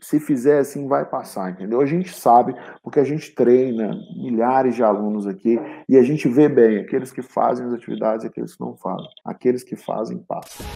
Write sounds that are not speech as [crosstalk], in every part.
se fizer assim, vai passar, entendeu? A gente sabe, porque a gente treina milhares de alunos aqui e a gente vê bem aqueles que fazem as atividades e aqueles que não fazem. Aqueles que fazem, passam.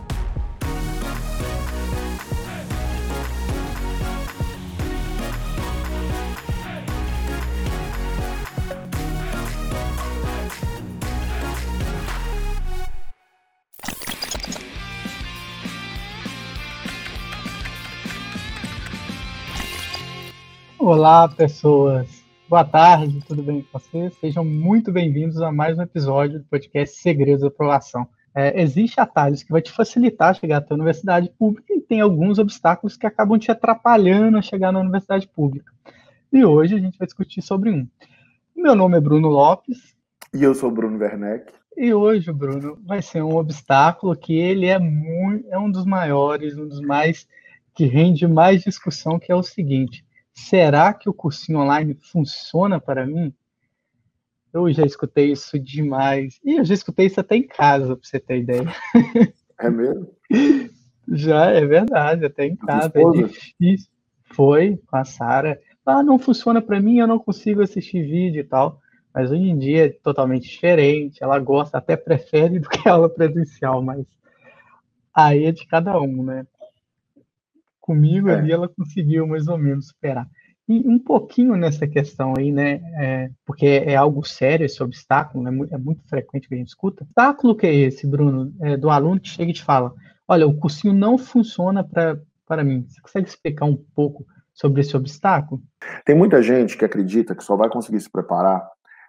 Olá, pessoas. Boa tarde, tudo bem com vocês? Sejam muito bem-vindos a mais um episódio do podcast Segredos da Aprovação. É, Existem atalhos que vai te facilitar chegar até a universidade pública e tem alguns obstáculos que acabam te atrapalhando a chegar na universidade pública. E hoje a gente vai discutir sobre um. Meu nome é Bruno Lopes. E eu sou Bruno Werneck. E hoje, Bruno, vai ser um obstáculo que ele é, muito, é um dos maiores, um dos mais que rende mais discussão, que é o seguinte será que o cursinho online funciona para mim? Eu já escutei isso demais. E eu já escutei isso até em casa, para você ter ideia. É mesmo? [laughs] Já, é verdade, até em casa. É difícil. Foi com a Sara. Ah, não funciona para mim, eu não consigo assistir vídeo e tal. Mas hoje em dia é totalmente diferente. Ela gosta, até prefere do que aula presencial, mas aí é de cada um, né? Comigo é. ali ela conseguiu mais ou menos superar. E um pouquinho nessa questão aí, né? É, porque é algo sério esse obstáculo, né, é muito frequente que a gente escuta. Obstáculo que é esse, Bruno? É, do aluno que chega e te fala: olha, o cursinho não funciona para mim. Você consegue explicar um pouco sobre esse obstáculo? Tem muita gente que acredita que só vai conseguir se preparar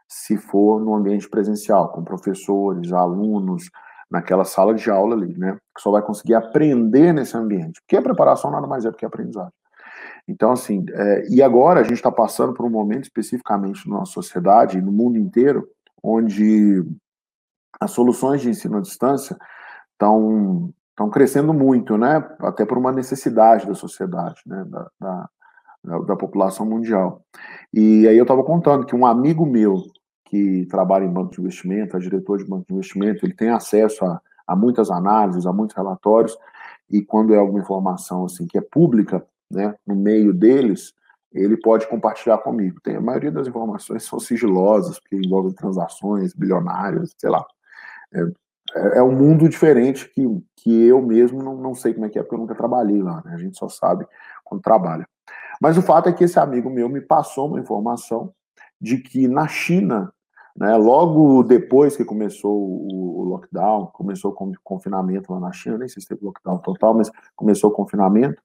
se for no ambiente presencial, com professores, alunos, naquela sala de aula ali, né? Que só vai conseguir aprender nesse ambiente. Porque a preparação nada mais é do que aprendizagem. Então, assim, é, e agora a gente está passando por um momento especificamente na nossa sociedade, no mundo inteiro, onde as soluções de ensino à distância estão estão crescendo muito, né? Até por uma necessidade da sociedade, né? Da, da, da população mundial. E aí eu estava contando que um amigo meu que trabalha em banco de investimento, é diretor de banco de investimento, ele tem acesso a, a muitas análises, a muitos relatórios, e quando é alguma informação assim que é pública, né, no meio deles, ele pode compartilhar comigo. Tem a maioria das informações [laughs] são sigilosas, porque envolvem transações bilionárias, sei lá. É, é, é um mundo diferente que, que eu mesmo não, não sei como é que é, porque eu nunca trabalhei lá, né? A gente só sabe quando trabalha. Mas o fato é que esse amigo meu me passou uma informação de que na China né? Logo depois que começou o, lockdown, começou o confinamento lá na China, nem sei se teve lockdown total, mas começou o confinamento,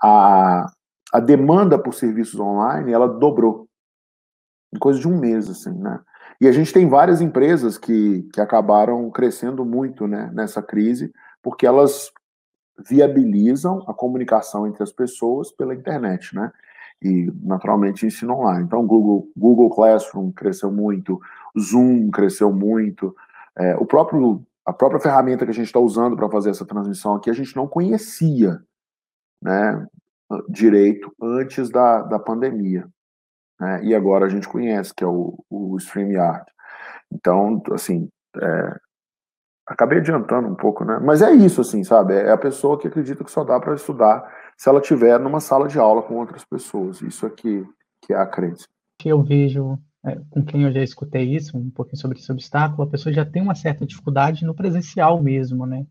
a, a demanda por serviços online ela dobrou em coisa de um mês, assim, né? E a gente tem várias empresas que, que acabaram crescendo muito né, nessa crise, porque elas viabilizam a comunicação entre as pessoas pela internet, né? E, naturalmente, ensino online. Então, Google, Google Classroom cresceu muito, Zoom cresceu muito. É, o próprio, a própria ferramenta que a gente está usando para fazer essa transmissão aqui, a gente não conhecia né, direito antes da, da pandemia. Né, e agora a gente conhece, que é o, o StreamYard. Então, assim, é, acabei adiantando um pouco, né? Mas é isso, assim, sabe? É a pessoa que acredita que só dá para estudar se ela estiver numa sala de aula com outras pessoas. Isso aqui que é a crença. Eu vejo é, com quem eu já escutei isso, um pouquinho sobre esse obstáculo, a pessoa já tem uma certa dificuldade no presencial mesmo, né?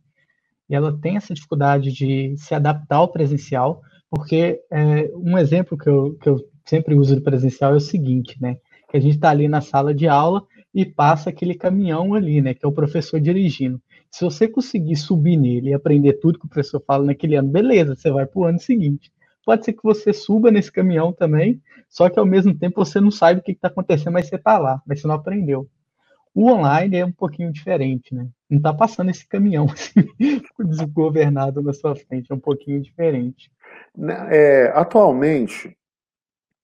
E ela tem essa dificuldade de se adaptar ao presencial, porque é, um exemplo que eu, que eu sempre uso do presencial é o seguinte, né? Que a gente está ali na sala de aula e passa aquele caminhão ali, né? Que é o professor dirigindo. Se você conseguir subir nele e aprender tudo que o professor fala naquele ano, beleza, você vai para o ano seguinte. Pode ser que você suba nesse caminhão também, só que ao mesmo tempo você não sabe o que está acontecendo, mas você está lá, mas você não aprendeu. O online é um pouquinho diferente, né? Não está passando esse caminhão [laughs] assim, desgovernado na sua frente, é um pouquinho diferente. Né, é, atualmente,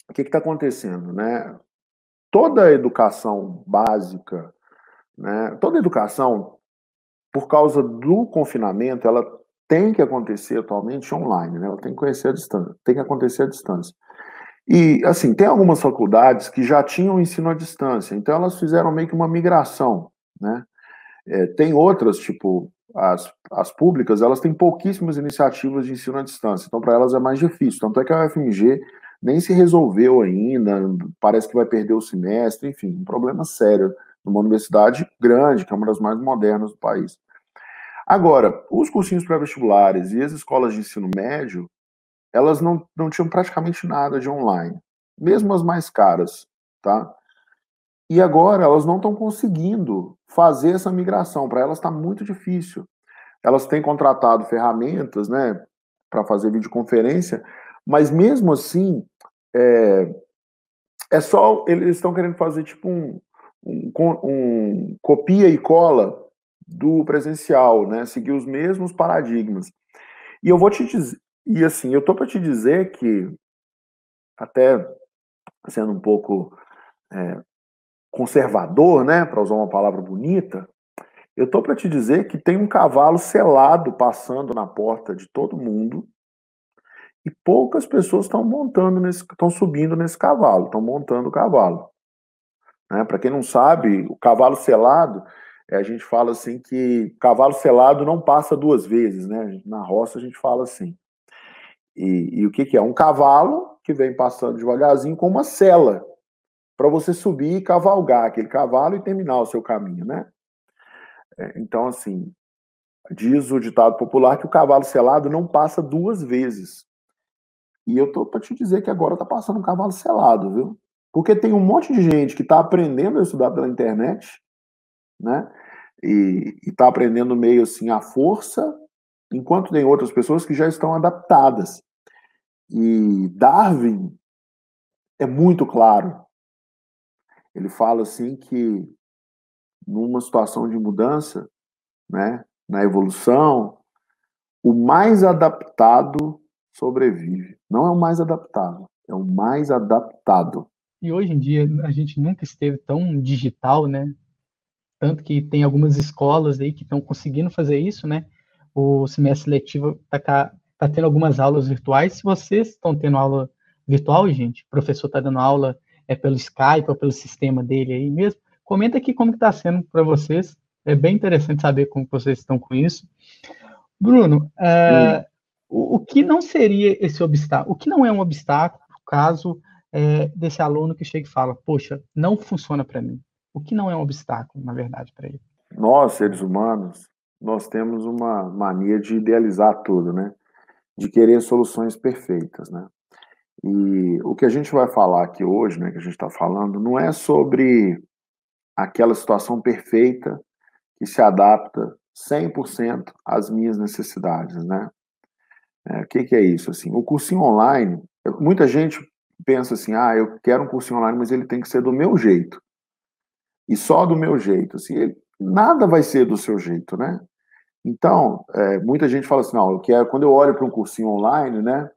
o que está acontecendo, né? Toda a educação básica, né? Toda a educação, por causa do confinamento, ela tem que acontecer atualmente online, né? Ela tem que conhecer a distância, tem que acontecer à distância. E, assim, tem algumas faculdades que já tinham ensino à distância, então elas fizeram meio que uma migração, né? É, tem outras, tipo, as, as públicas, elas têm pouquíssimas iniciativas de ensino à distância, então para elas é mais difícil. Tanto é que a UFMG nem se resolveu ainda, parece que vai perder o semestre, enfim, um problema sério numa universidade grande, que é uma das mais modernas do país. Agora, os cursinhos pré-vestibulares e as escolas de ensino médio, elas não, não tinham praticamente nada de online, mesmo as mais caras, tá? E agora elas não estão conseguindo fazer essa migração, para elas está muito difícil. Elas têm contratado ferramentas, né, para fazer videoconferência, mas mesmo assim, é, é só, eles estão querendo fazer tipo um, um, um copia e cola do presencial, né? Seguir os mesmos paradigmas. E eu vou te dizer, e assim, eu tô para te dizer que até sendo um pouco é, conservador, né, para usar uma palavra bonita, eu tô para te dizer que tem um cavalo selado passando na porta de todo mundo e poucas pessoas estão montando nesse, estão subindo nesse cavalo, estão montando o cavalo. Né? Para quem não sabe, o cavalo selado, a gente fala assim que cavalo selado não passa duas vezes, né? Na roça a gente fala assim. E, e o que, que é? Um cavalo que vem passando devagarzinho com uma sela para você subir e cavalgar aquele cavalo e terminar o seu caminho, né? É, então, assim, diz o ditado popular que o cavalo selado não passa duas vezes. E eu tô para te dizer que agora tá passando um cavalo selado, viu? Porque tem um monte de gente que está aprendendo a estudar pela internet, né? E está aprendendo meio assim à força, enquanto tem outras pessoas que já estão adaptadas. E Darwin é muito claro. Ele fala assim que numa situação de mudança, né, na evolução, o mais adaptado sobrevive. Não é o mais adaptável, é o mais adaptado. E hoje em dia a gente nunca esteve tão digital, né? Tanto que tem algumas escolas aí que estão conseguindo fazer isso, né? O semestre letivo está tá tendo algumas aulas virtuais. Se vocês estão tendo aula virtual, gente, o professor está dando aula é pelo Skype ou pelo sistema dele aí mesmo, comenta aqui como está sendo para vocês. É bem interessante saber como vocês estão com isso. Bruno, é, o, o, que não seria esse obstáculo? O que não é um obstáculo caso é, desse aluno que chega e fala: Poxa, não funciona para mim. O que não é um obstáculo, na verdade, para ele? Nós, seres humanos, nós temos uma mania de idealizar tudo, né? De querer soluções perfeitas, né? E o que a gente vai falar aqui hoje, né, que a gente está falando, não é sobre aquela situação perfeita que se adapta 100% às minhas necessidades, né? É, o que, que é isso? Assim, o cursinho online, muita gente pensa assim, ah, eu quero um cursinho online, mas ele tem que ser do meu jeito. E só do meu jeito. Assim, ele, nada vai ser do seu jeito, né? Então, é, muita gente fala assim, não, eu quero, quando eu olho para um cursinho online, né?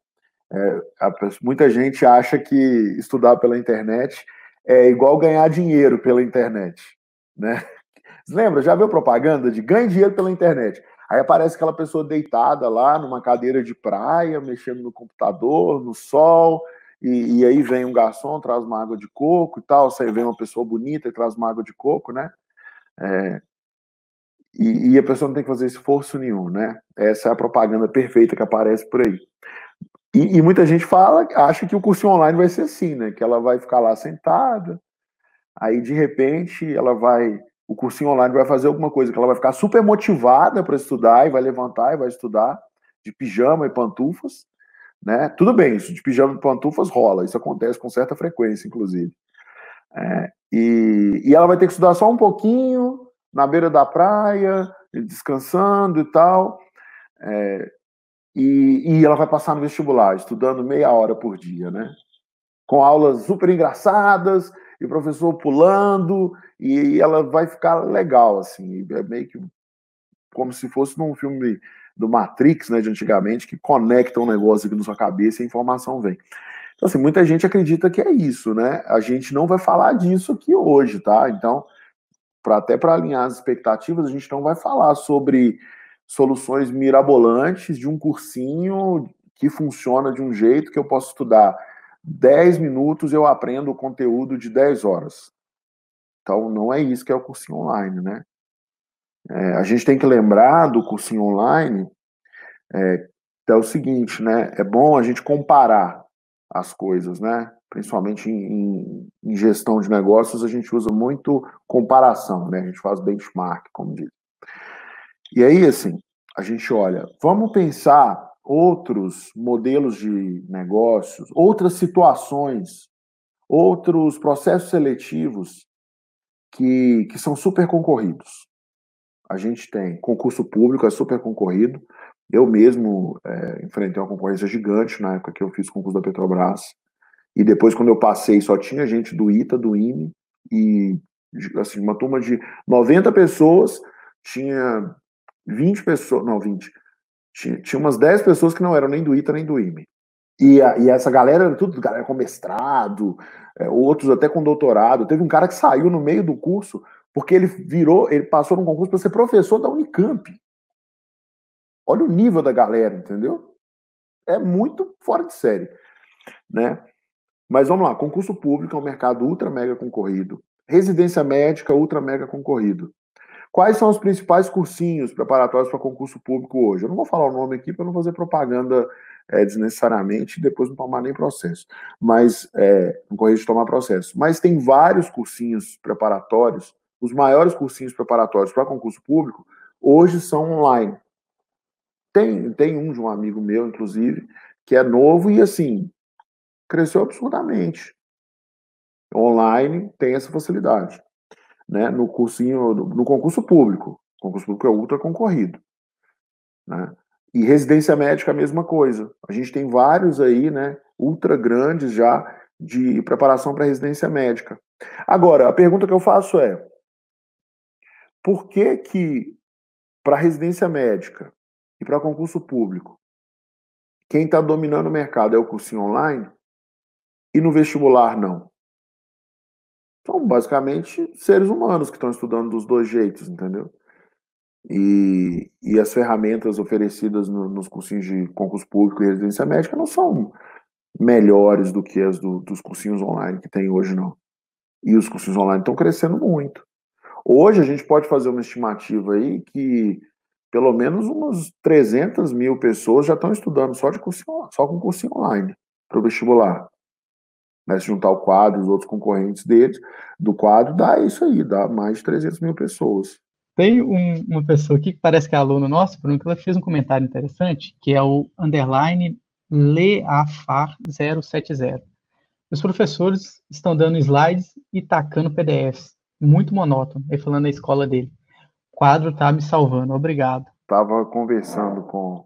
É, a, muita gente acha que estudar pela internet é igual ganhar dinheiro pela internet, né? Lembra? Já viu propaganda de ganhe dinheiro pela internet? Aí aparece aquela pessoa deitada lá numa cadeira de praia, mexendo no computador, no sol, e, e, aí vem um garçom, traz uma água de coco e tal, aí vem uma pessoa bonita e traz uma água de coco, né? É, e, e, a pessoa não tem que fazer esforço nenhum, né? Essa é a propaganda perfeita que aparece por aí. E, e, muita gente fala, acha que o curso online vai ser assim, né? Que ela vai ficar lá sentada, aí de repente ela vai, o cursinho online vai fazer alguma coisa, que ela vai ficar super motivada para estudar e vai levantar e vai estudar de pijama e pantufas, né? Tudo bem, isso de pijama e pantufas rola, isso acontece com certa frequência, inclusive. É, e, e ela vai ter que estudar só um pouquinho, na beira da praia, descansando e tal. É, e, e, ela vai passar no vestibular, estudando meia hora por dia, né? Com aulas super engraçadas, e o professor pulando, e ela vai ficar legal, assim, é meio que como se fosse num filme do Matrix, né, de antigamente, que conecta um negócio aqui na sua cabeça e a informação vem. Então, assim, muita gente acredita que é isso, né? A gente não vai falar disso aqui hoje, tá? Então, pra, até para alinhar as expectativas, a gente não vai falar sobre soluções mirabolantes de um cursinho que funciona de um jeito que eu posso estudar 10 minutos, eu aprendo o conteúdo de 10 horas. Então, não é isso que é o cursinho online, né? É, a gente tem que lembrar do cursinho online é, é o seguinte, né? É bom a gente comparar as coisas, né? Principalmente em, em, gestão de negócios, a gente usa muito comparação, né? A gente faz benchmark, como diz. E aí, assim, a gente olha, vamos pensar outros modelos de negócios, outras situações, outros processos seletivos que, que são super concorridos. A gente tem concurso público, é super concorrido. Eu mesmo é, enfrentei uma concorrência gigante na época que eu fiz o concurso da Petrobras. E depois, quando eu passei, só tinha gente do ITA, do INE, e assim, uma turma de 90 pessoas, tinha 20 pessoas, não, 20, tinha, tinha umas 10 pessoas que não eram nem do ITA nem do IME. E, a, e essa galera era tudo galera com mestrado, é, outros até com doutorado. Teve um cara que saiu no meio do curso porque ele virou, ele passou num concurso para ser professor da Unicamp. Olha o nível da galera, entendeu? É muito fora de série, né? Mas vamos lá, concurso público é um mercado ultra mega concorrido. Residência médica ultra mega concorrido. Quais são os principais cursinhos preparatórios para concurso público hoje? Eu não vou falar o nome aqui para não fazer propaganda é, desnecessariamente e depois não tomar nem processo. Mas é, não correr de tomar processo. Mas tem vários cursinhos preparatórios. Os maiores cursinhos preparatórios para concurso público hoje são online. Tem, tem um de um amigo meu, inclusive, que é novo e, assim, cresceu absurdamente. Online tem essa facilidade. Né? No cursinho, no concurso público. O concurso público é ultra concorrido. Né? E residência médica a mesma coisa. A gente tem vários aí, né, ultra grandes já de preparação para residência médica. Agora, a pergunta que eu faço é: por que que para residência médica e para concurso público, quem está dominando o mercado é o cursinho online e no vestibular não. São basicamente seres humanos que estão estudando dos dois jeitos, entendeu? E, e as ferramentas oferecidas no, nos cursinhos de concurso público e residência médica não são melhores do que as do, dos cursinhos online que tem hoje, não. E os cursinhos online estão crescendo muito. Hoje a gente pode fazer uma estimativa aí que pelo menos umas 300 mil pessoas já estão estudando só, de cursinho, só com cursinho online para o vestibular. Né, se juntar o quadro, os outros concorrentes deles, do quadro, dá isso aí, dá mais de 300 mil pessoas. Tem um, uma pessoa aqui que parece que é aluno nosso, Bruno, que ela fez um comentário interessante, que é o underline leafar070. Os professores estão dando slides e tacando PDFs. Muito monótono. Ele falando da escola dele quadro tá me salvando, obrigado. Tava conversando com,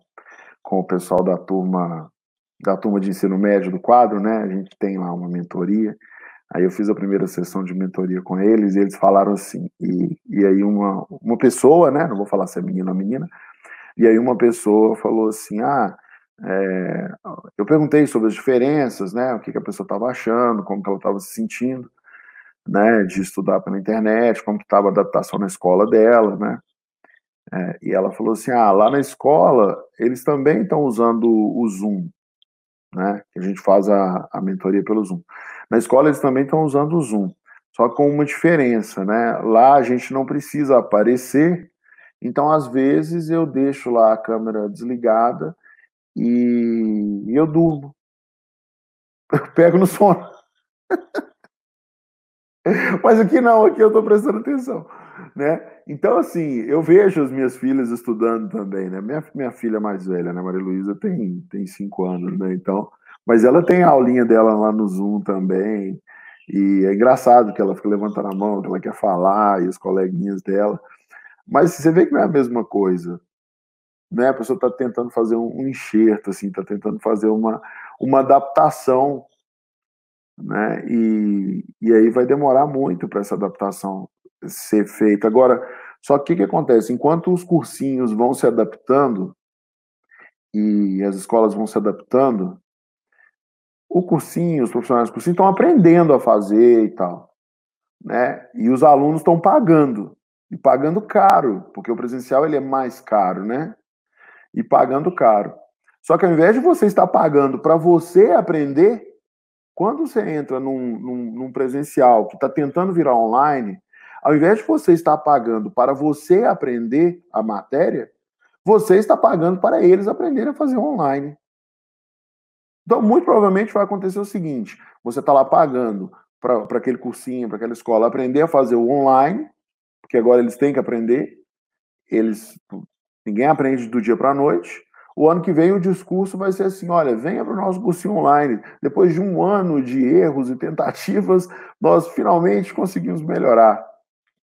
com o pessoal da turma da turma de ensino médio do quadro, né? A gente tem lá uma mentoria. Aí eu fiz a primeira sessão de mentoria com eles e eles falaram assim, e, e aí uma, uma pessoa, né? Não vou falar se é menino ou menina, e aí uma pessoa falou assim, ah, é, eu perguntei sobre as diferenças, né? O que, que a pessoa estava achando, como ela estava se sentindo né, de estudar pela internet, como estava a adaptação na escola dela, né? É, e ela falou assim, ah, lá na escola eles também estão usando o Zoom, né? Que a gente faz a, a mentoria pelo Zoom. Na escola eles também estão usando o Zoom, só com uma diferença, né? Lá a gente não precisa aparecer, então às vezes eu deixo lá a câmera desligada e, e eu durmo. [laughs] Eu pego no sono. [laughs] [laughs] Mas aqui não, aqui eu estou prestando atenção, né? Então, assim, eu vejo as minhas filhas estudando também, né? Minha, minha filha mais velha, né? Maria Luísa tem, tem cinco anos, né? Então, mas ela tem a aulinha dela lá no Zoom também, e é engraçado que ela fica levantando a mão, que ela quer falar, e os coleguinhas dela. Mas você vê que não é a mesma coisa, né? A pessoa está tentando fazer um, enxerto, assim, está tentando fazer uma, uma adaptação né? E, e aí vai demorar muito para essa adaptação ser feita. Agora, só que o que acontece? Enquanto os cursinhos vão se adaptando e as escolas vão se adaptando, o cursinho, os profissionais do cursinho estão aprendendo a fazer e tal, né? E os alunos estão pagando e pagando caro, porque o presencial ele é mais caro, né? E pagando caro. Só que ao invés de você estar pagando para você aprender, quando você entra num, num, num presencial que está tentando virar online, Ao invés de você estar pagando para você aprender a matéria, você está pagando para eles aprenderem a fazer online. Então, muito provavelmente vai acontecer o seguinte: você está lá pagando para aquele cursinho, para aquela escola, aprender a fazer o online, porque agora eles têm que aprender. Eles, ninguém aprende do dia para a noite. O ano que vem o discurso vai ser assim: olha, venha para o nosso cursinho online. Depois de um ano de erros e tentativas, nós finalmente conseguimos melhorar.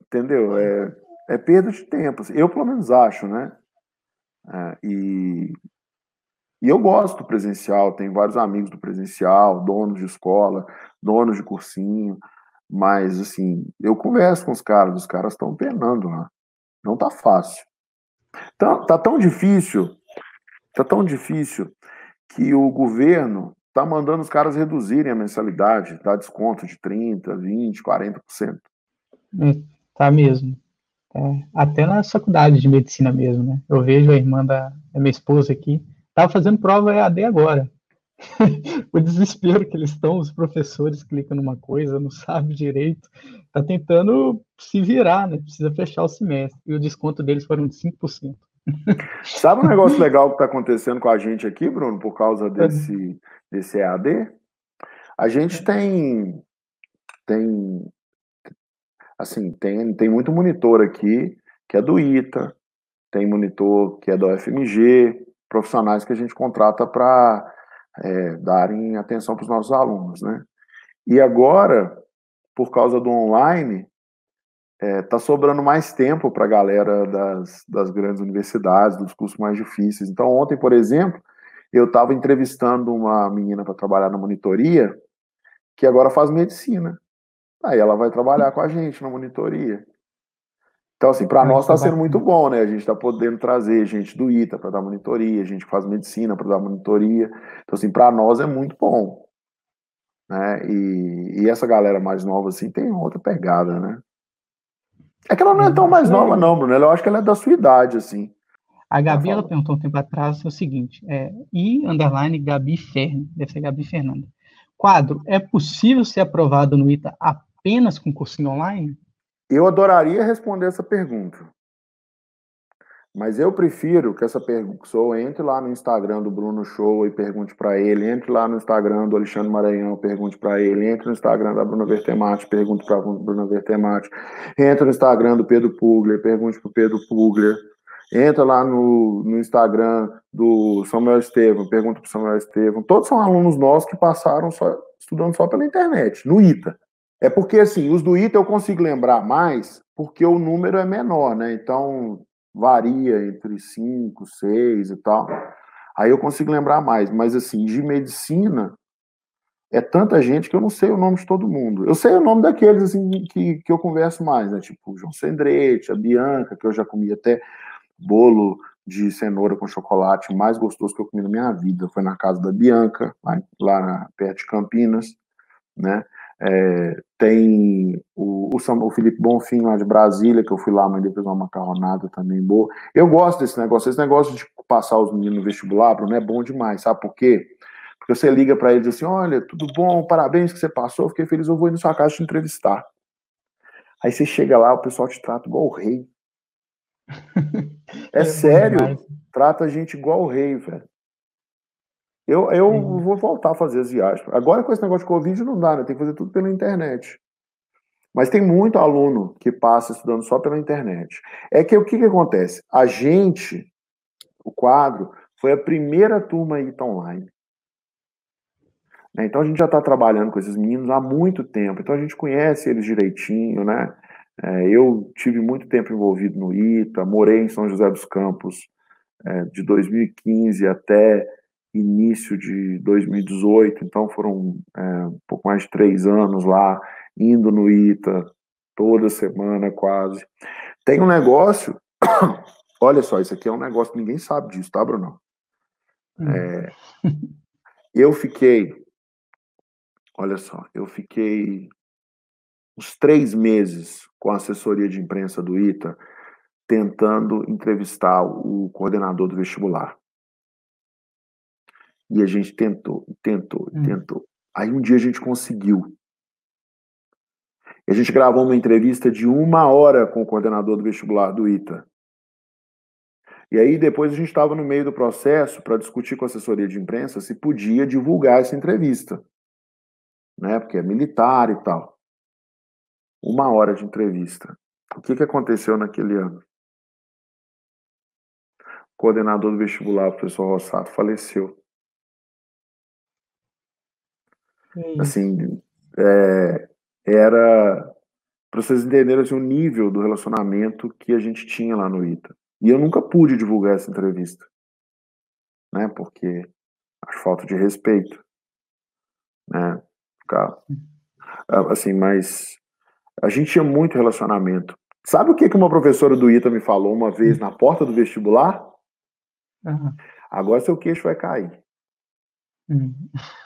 Entendeu? É, é perda de tempo. Assim. Eu, pelo menos, acho, né? É, e, e eu gosto do presencial, tenho vários amigos do presencial, donos de escola, donos de cursinho, mas, assim, eu converso com os caras, os caras estão penando lá. Não tá fácil. Tá, tá tão difícil Está tão difícil que o governo está mandando os caras reduzirem a mensalidade, dar desconto de 30%, 20%, 40%. É, tá mesmo. É, até na faculdade de medicina mesmo, né? Eu vejo a irmã da, da minha esposa aqui, estava fazendo prova EAD agora. [laughs] o desespero que eles estão, os professores clicam numa coisa, não sabe direito, tá tentando se virar, né? Precisa fechar o semestre. E o desconto deles foram de 5%. [laughs] Sabe um negócio legal que está acontecendo com a gente aqui, Bruno, por causa desse, desse EAD? A gente tem, tem, assim, tem, tem muito monitor aqui que é do ITA, tem monitor que é do FMG, profissionais que a gente contrata para é, darem atenção para os nossos alunos, né? E agora, por causa do online, é, tá sobrando mais tempo para a galera das, das grandes universidades, dos cursos mais difíceis. Então, ontem, por exemplo, eu estava entrevistando uma menina para trabalhar na monitoria, que agora faz medicina. Aí ela vai trabalhar com a gente na monitoria. Então, assim, para nós está sendo muito bom, né? A gente está podendo trazer gente do ITA para dar monitoria, gente que faz medicina para dar monitoria. Então, assim, para nós é muito bom. Né? E, e essa galera mais nova, assim, tem outra pegada, né? É que ela não é tão mais nova, não, Bruno. Eu acho que ela é da sua idade, assim. A Gabi, ela perguntou um tempo atrás o seguinte, é, I, underline, Gabi Fern, deve ser Gabi Fernanda. Quadro, é possível ser aprovado no ITA apenas com cursinho online? Eu adoraria responder essa pergunta. Mas eu prefiro que essa pessoa entre lá no Instagram do Bruno Show e pergunte para ele, entre lá no Instagram do Alexandre Maranhão, pergunte para ele, entre no Instagram da Bruna Vertemati, pergunte para a Bruna Vertemati, entre no Instagram do Pedro Pugler, pergunte para o Pedro Pugler, entra lá no, no Instagram do Samuel Estevam, pergunta para o Samuel Estevam. Todos são alunos nossos que passaram só, estudando só pela internet, no ITA. É porque, assim, os do ITA eu consigo lembrar mais porque o número é menor, né? Então, varia entre 5, 6 e tal. Aí eu consigo lembrar mais, mas assim, de medicina, é tanta gente que eu não sei o nome de todo mundo. Eu sei o nome daqueles assim que, que eu converso mais, né? Tipo o João Sendrete, a Bianca, que eu já comi até bolo de cenoura com chocolate mais gostoso que eu comi na minha vida. Foi na casa da Bianca, lá, lá perto de Campinas, né? É, tem o, o, Felipe Bonfim lá de Brasília, que eu fui lá, mas depois uma macarronada também boa. Eu gosto desse negócio, esse negócio de passar os meninos no vestibular, Bruno, é bom demais, sabe por quê? Porque você liga para eles assim: olha, tudo bom, parabéns que você passou, fiquei feliz, eu vou ir na sua casa te entrevistar. Aí você chega lá, o pessoal te trata igual o rei. [laughs] É, é sério, trata a gente igual o rei, velho. Eu, eu vou voltar a fazer as viagens. Agora, com esse negócio de Covid, não dá, né? Tem que fazer tudo pela internet. Mas tem muito aluno que passa estudando só pela internet. É que o que, que acontece? A gente, o quadro, foi a primeira turma a ir online. Né? Então a gente já está trabalhando com esses meninos há muito tempo. Então a gente conhece eles direitinho, né? É, eu tive muito tempo envolvido no ITA, morei em São José dos Campos é, de 2015 até início de 2018, então foram é, um pouco mais de três anos lá, indo no ITA toda semana quase. Tem um negócio, [coughs] olha só, isso aqui é um negócio que ninguém sabe disso, tá, Bruno? Hum. É, eu fiquei, olha só, eu fiquei uns três meses com a assessoria de imprensa do ITA tentando entrevistar o coordenador do vestibular. E a gente tentou, tentou, hum. tentou. Aí um dia a gente conseguiu. E a gente gravou uma entrevista de uma hora com o coordenador do vestibular do ITA. E aí depois a gente estava no meio do processo para discutir com a assessoria de imprensa se podia divulgar essa entrevista, né? Porque é militar e tal. Uma hora de entrevista. O que, que aconteceu naquele ano? O coordenador do vestibular, o professor Rossato, faleceu. Assim, é, era para vocês entenderem assim, o nível do relacionamento que a gente tinha lá no ITA. E eu nunca pude divulgar essa entrevista, né? Porque acho falta de respeito, né? Assim, mas a gente tinha muito relacionamento. Sabe o que que uma professora do ITA me falou uma vez na porta do vestibular? Uhum. Agora seu queixo vai cair. Uhum.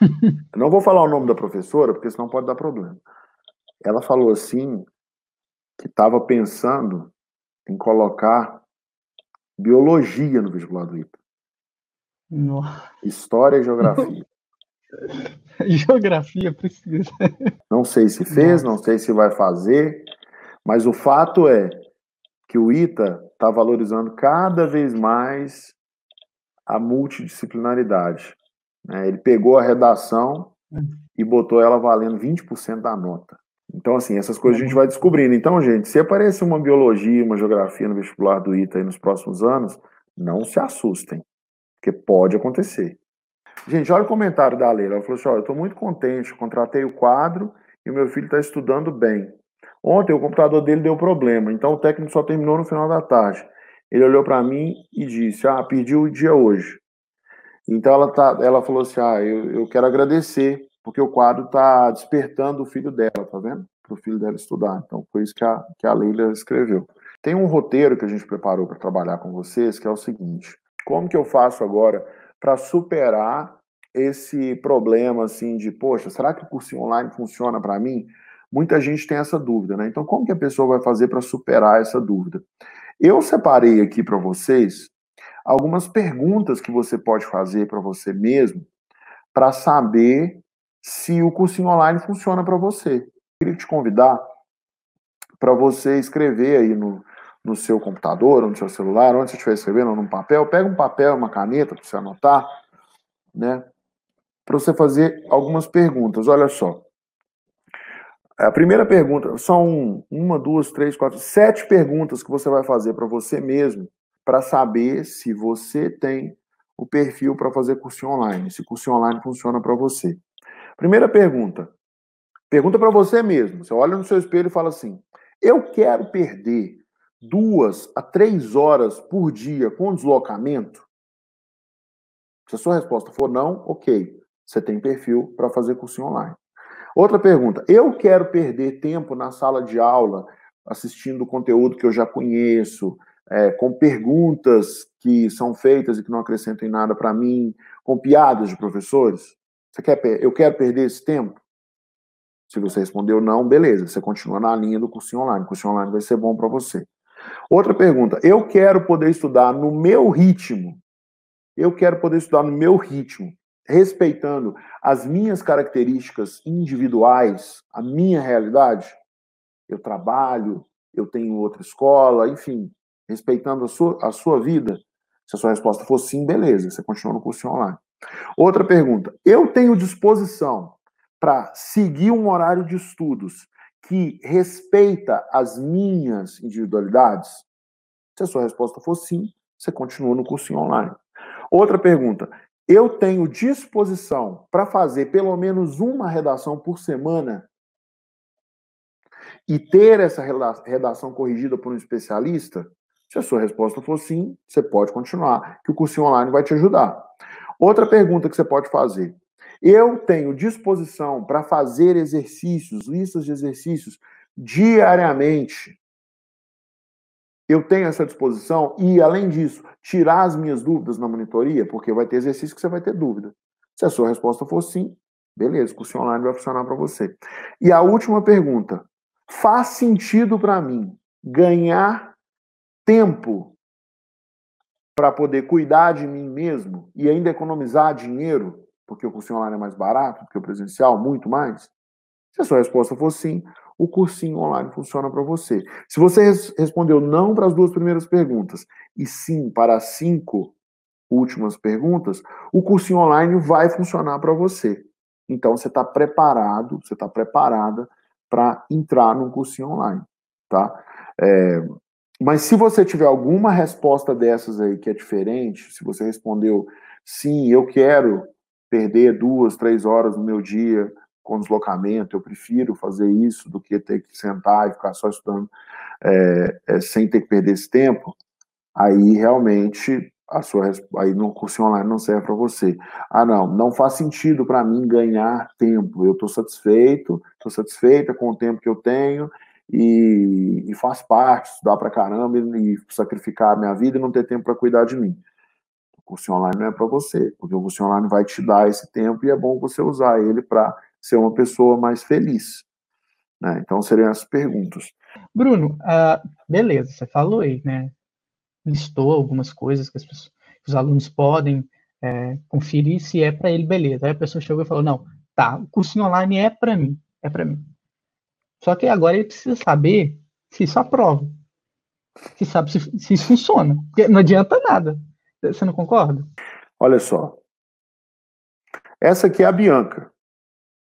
[laughs] não vou falar o nome da professora, porque senão pode dar problema. Ela falou assim que estava pensando em colocar biologia no vestibular do ITA. Nossa. História e geografia. [laughs] geografia precisa. Não sei se fez, não sei se vai fazer, mas o fato é que o ITA está valorizando cada vez mais a multidisciplinaridade. Né? Ele pegou a redação hum. e botou ela valendo 20% da nota. Então, assim, essas coisas a gente vai descobrindo. Então, gente, se aparecer uma biologia, uma geografia no vestibular do ITA aí nos próximos anos, não se assustem, porque pode acontecer. Gente, olha o comentário da Leila. Ela falou assim: olha, eu estou muito contente, contratei o quadro e o meu filho está estudando bem. Ontem o computador dele deu problema, então o técnico só terminou no final da tarde. Ele olhou para mim e disse: Ah, perdi o dia hoje. Então ela, tá, ela falou assim: Ah, eu, eu quero agradecer, porque o quadro está despertando o filho dela, tá vendo? Para o filho dela estudar. Então foi isso que a, que a Leila escreveu. Tem um roteiro que a gente preparou para trabalhar com vocês, que é o seguinte: como que eu faço agora para superar esse problema assim de, poxa, será que o cursinho online funciona para mim? Muita gente tem essa dúvida, né? Então, como que a pessoa vai fazer para superar essa dúvida? Eu separei aqui para vocês algumas perguntas que você pode fazer para você mesmo para saber se o cursinho online funciona para você. Eu queria te convidar para você escrever aí no, no seu computador, no seu celular, onde você estiver escrevendo, num papel, pega um papel, uma caneta para você anotar, né? Para você fazer algumas perguntas. Olha só. A primeira pergunta, são uma, duas, três, quatro, sete perguntas que você vai fazer para você mesmo para saber se você tem o perfil para fazer curso online, se curso online funciona para você. Primeira pergunta. Pergunta para você mesmo. Você olha no seu espelho e fala assim: eu quero perder duas a três horas por dia com deslocamento? Se a sua resposta for não, ok. Você tem perfil para fazer curso online. Outra pergunta: eu quero perder tempo na sala de aula assistindo conteúdo que eu já conheço, é, com perguntas que são feitas e que não acrescentam nada para mim, com piadas de professores? Você quer, eu quero perder esse tempo? Se você respondeu não, beleza, você continua na linha do curso online. O curso online vai ser bom para você. Outra pergunta, eu quero poder estudar no meu ritmo. Eu quero poder estudar no meu ritmo respeitando as minhas características individuais, a minha realidade, eu trabalho, eu tenho outra escola, enfim, respeitando a sua, a sua vida, se a sua resposta for sim, beleza, você continua no curso online. Outra pergunta, eu tenho disposição para seguir um horário de estudos que respeita as minhas individualidades? Se a sua resposta for sim, você continua no curso online. Outra pergunta, eu tenho disposição para fazer pelo menos uma redação por semana e ter essa redação corrigida por um especialista? Se a sua resposta for sim, você pode continuar, que o cursinho online vai te ajudar. Outra pergunta que você pode fazer. Eu tenho disposição para fazer exercícios, listas de exercícios diariamente eu tenho essa disposição e, além disso, tirar as minhas dúvidas na monitoria, porque vai ter exercício que você vai ter dúvida. Se a sua resposta for sim, beleza, o curso online vai funcionar para você. E a última pergunta: faz sentido para mim ganhar tempo para poder cuidar de mim mesmo e ainda economizar dinheiro, porque o curso online é mais barato do que o presencial, muito mais? Se a sua resposta for sim, o cursinho online funciona para você. Se você res respondeu não para as duas primeiras perguntas e sim para as cinco últimas perguntas, o cursinho online vai funcionar para você. Então você está preparado, você está preparada para entrar num cursinho online, tá? É, mas se você tiver alguma resposta dessas aí que é diferente, se você respondeu sim, eu quero perder duas, três horas no meu dia com deslocamento, eu prefiro fazer isso do que ter que sentar e ficar só estudando é, é, sem ter que perder esse tempo, aí realmente a sua aí no curso online não serve para você. Ah, não, não faz sentido para mim ganhar tempo. Eu estou satisfeito, estou satisfeita com o tempo que eu tenho e, e faz parte estudar para caramba e, e sacrificar a minha vida e não ter tempo para cuidar de mim. O curso online não é para você, porque o curso online vai te dar esse tempo e é bom você usar ele para ser uma pessoa mais feliz. Né? Então seriam essas perguntas. Bruno, uh, beleza, você falou aí, né? listou algumas coisas que, pessoas, que os alunos podem é, conferir se é para ele, beleza. Aí a pessoa chegou e falou, não, tá, o cursinho online é para mim, é para mim. Só que agora ele precisa saber se isso aprova, se sabe se, se isso funciona, porque não adianta nada. Você não concorda? Olha só, essa aqui é a Bianca.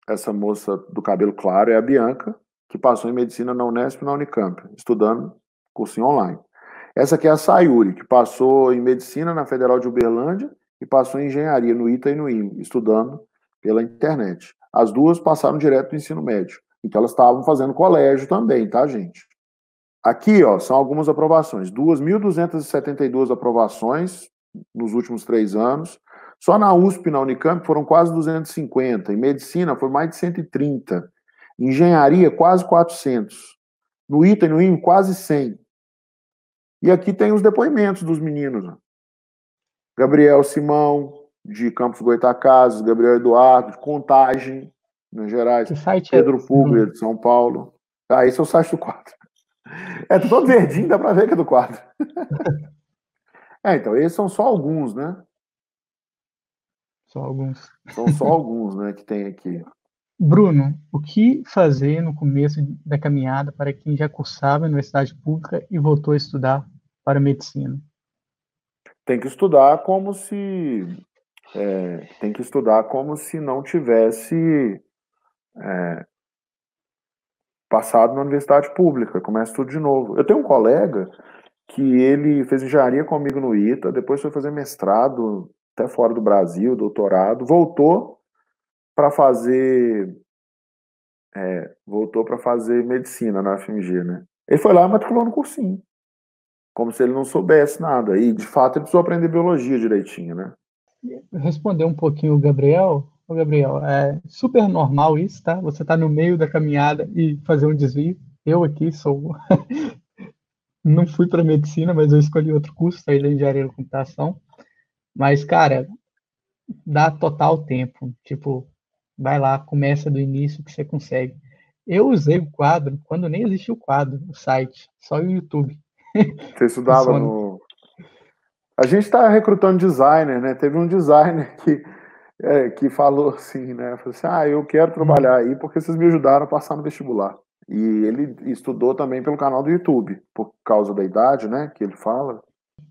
Essa moça do cabelo claro é a Bianca, que passou em medicina na Unesp e na Unicamp, estudando cursinho online. Essa aqui é a Sayuri, que passou em medicina na Federal de Uberlândia e passou em engenharia no ITA e no IME, estudando pela internet. As duas passaram direto do ensino médio. Então elas estavam fazendo colégio também, tá, gente? Aqui, ó, são algumas aprovações. 2.272 aprovações nos últimos três anos. Só na USP, na Unicamp, foram quase 250. Em medicina, foi mais de 130. Em engenharia, quase 400. No ITA e no IME, quase 100. E aqui tem os depoimentos dos meninos. Gabriel Simão, de Campos Goitacazes, Gabriel Eduardo, de Contagem, Minas Gerais, é Pedro é? Puglia, de São Paulo. Ah, esse é o site do quadro. É todo verdinho, dá para ver que é do quadro. [laughs] é, então, esses são só alguns, né? Só alguns. São só [laughs] alguns, né, que tem aqui. Bruno, o que fazer no começo da caminhada para quem já cursava a universidade pública e voltou a estudar para medicina? Tem que estudar como se é, tem que estudar como se não tivesse é, passado na universidade pública. Começa tudo de novo. Eu tenho um colega que ele fez engenharia comigo no ITA, depois foi fazer mestrado até fora do Brasil, doutorado, voltou para fazer é, voltou para fazer medicina na FMG, né? Ele foi lá e matriculou no cursinho, como se ele não soubesse nada. E de fato ele precisou aprender biologia direitinho, né? Responder um pouquinho o Gabriel. Ô, Gabriel, é super normal isso, tá? Você tá no meio da caminhada e fazer um desvio. Eu aqui sou. [laughs] não fui para medicina, mas eu escolhi outro curso, saí da engenharia da computação. Mas, cara, dá total tempo. Tipo, vai lá, começa do início que você consegue. Eu usei o quadro quando nem existia o quadro, o site, só o YouTube. [laughs] Você estudava no. A gente está recrutando designer, né? Teve um designer que, é, que falou assim, né? Falou assim: ah, eu quero trabalhar aí porque vocês me ajudaram a passar no vestibular. E ele estudou também pelo canal do YouTube, por causa da idade, né? Que ele fala.